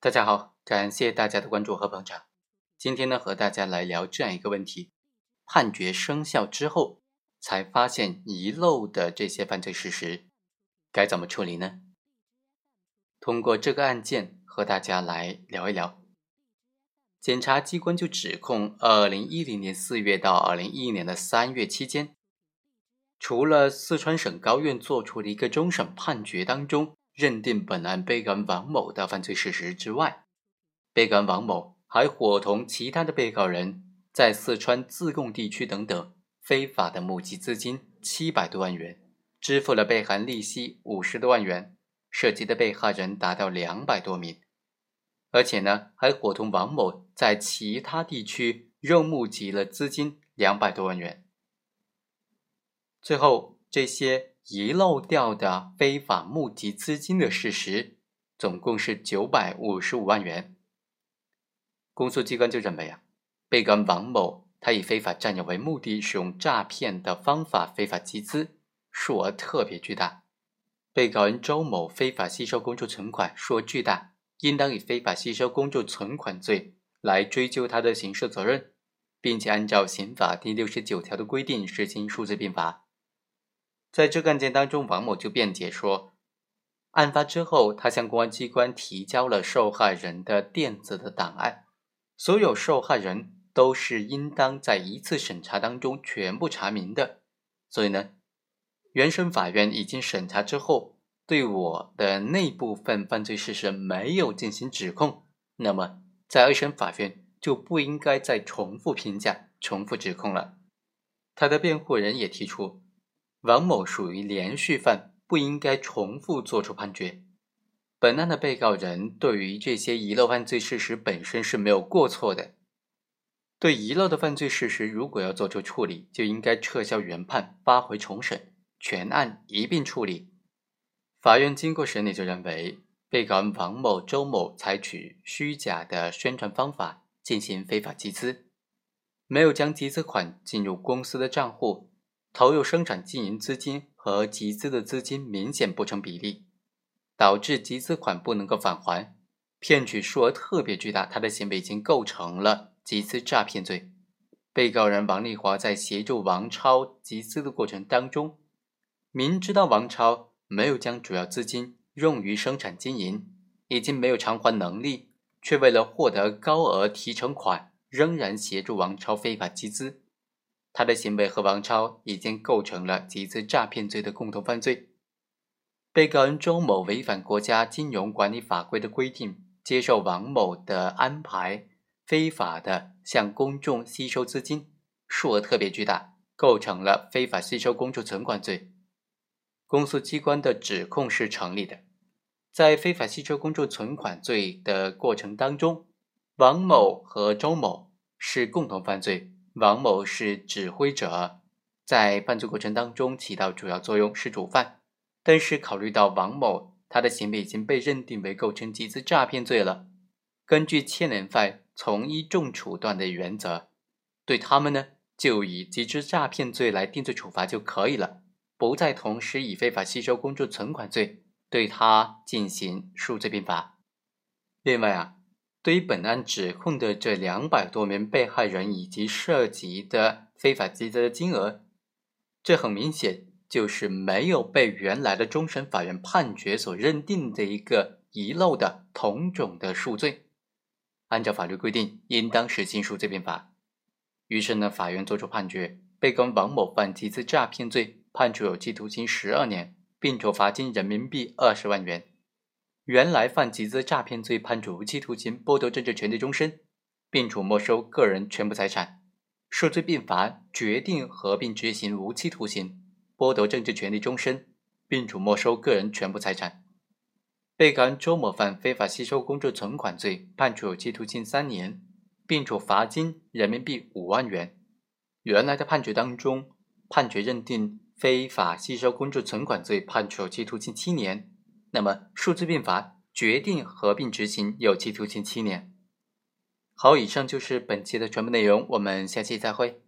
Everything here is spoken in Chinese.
大家好，感谢大家的关注和捧场。今天呢，和大家来聊这样一个问题：判决生效之后才发现遗漏的这些犯罪事实，该怎么处理呢？通过这个案件和大家来聊一聊。检察机关就指控，二零一零年四月到二零一一年的三月期间，除了四川省高院作出的一个终审判决当中。认定本案被告人王某的犯罪事实之外，被告人王某还伙同其他的被告人，在四川自贡地区等等非法的募集资金七百多万元，支付了被害人利息五十多万元，涉及的被害人达到两百多名，而且呢，还伙同王某在其他地区又募集了资金两百多万元，最后这些。遗漏掉的非法募集资金的事实，总共是九百五十五万元。公诉机关就认为啊，被告人王某他以非法占有为目的，使用诈骗的方法非法集资，数额特别巨大。被告人周某非法吸收公众存款，数额巨大，应当以非法吸收公众存款罪来追究他的刑事责任，并且按照刑法第六十九条的规定实行数罪并罚。在这个案件当中，王某就辩解说，案发之后，他向公安机关提交了受害人的电子的档案，所有受害人都是应当在一次审查当中全部查明的。所以呢，原审法院已经审查之后，对我的那部分犯罪事实没有进行指控，那么在二审法院就不应该再重复评价、重复指控了。他的辩护人也提出。王某属于连续犯，不应该重复作出判决。本案的被告人对于这些遗漏犯罪事实本身是没有过错的。对遗漏的犯罪事实，如果要做出处理，就应该撤销原判，发回重审，全案一并处理。法院经过审理，就认为被告人王某、周某采取虚假的宣传方法进行非法集资，没有将集资款进入公司的账户。投入生产经营资金和集资的资金明显不成比例，导致集资款不能够返还，骗取数额特别巨大，他的行为已经构成了集资诈骗罪。被告人王丽华在协助王超集资的过程当中，明知道王超没有将主要资金用于生产经营，已经没有偿还能力，却为了获得高额提成款，仍然协助王超非法集资。他的行为和王超已经构成了集资诈骗罪的共同犯罪。被告人周某违反国家金融管理法规的规定，接受王某的安排，非法的向公众吸收资金，数额特别巨大，构成了非法吸收公众存款罪。公诉机关的指控是成立的。在非法吸收公众存款罪的过程当中，王某和周某是共同犯罪。王某是指挥者，在犯罪过程当中起到主要作用，是主犯。但是考虑到王某他的行为已经被认定为构成集资诈骗罪了，根据牵连犯从一重处断的原则，对他们呢就以集资诈骗罪来定罪处罚就可以了，不再同时以非法吸收公众存款罪对他进行数罪并罚。另外啊。对于本案指控的这两百多名被害人以及涉及的非法集资的金额，这很明显就是没有被原来的终审法院判决所认定的一个遗漏的同种的数罪，按照法律规定，应当实行数罪并罚。于是呢，法院作出判决，被告人王某犯集资诈骗罪，判处有期徒刑十二年，并处罚金人民币二十万元。原来犯集资诈骗罪，判处无期徒刑，剥夺政治权利终身，并处没收个人全部财产；数罪并罚，决定合并执行无期徒刑，剥夺政治权利终身，并处没收个人全部财产。被告人周某犯非法吸收公众存款罪，判处有期徒刑三年，并处罚金人民币五万元。原来的判决当中，判决认定非法吸收公众存款罪，判处有期徒刑七年。那么，数字并罚决定合并执行，有期徒刑七年。好，以上就是本期的全部内容，我们下期再会。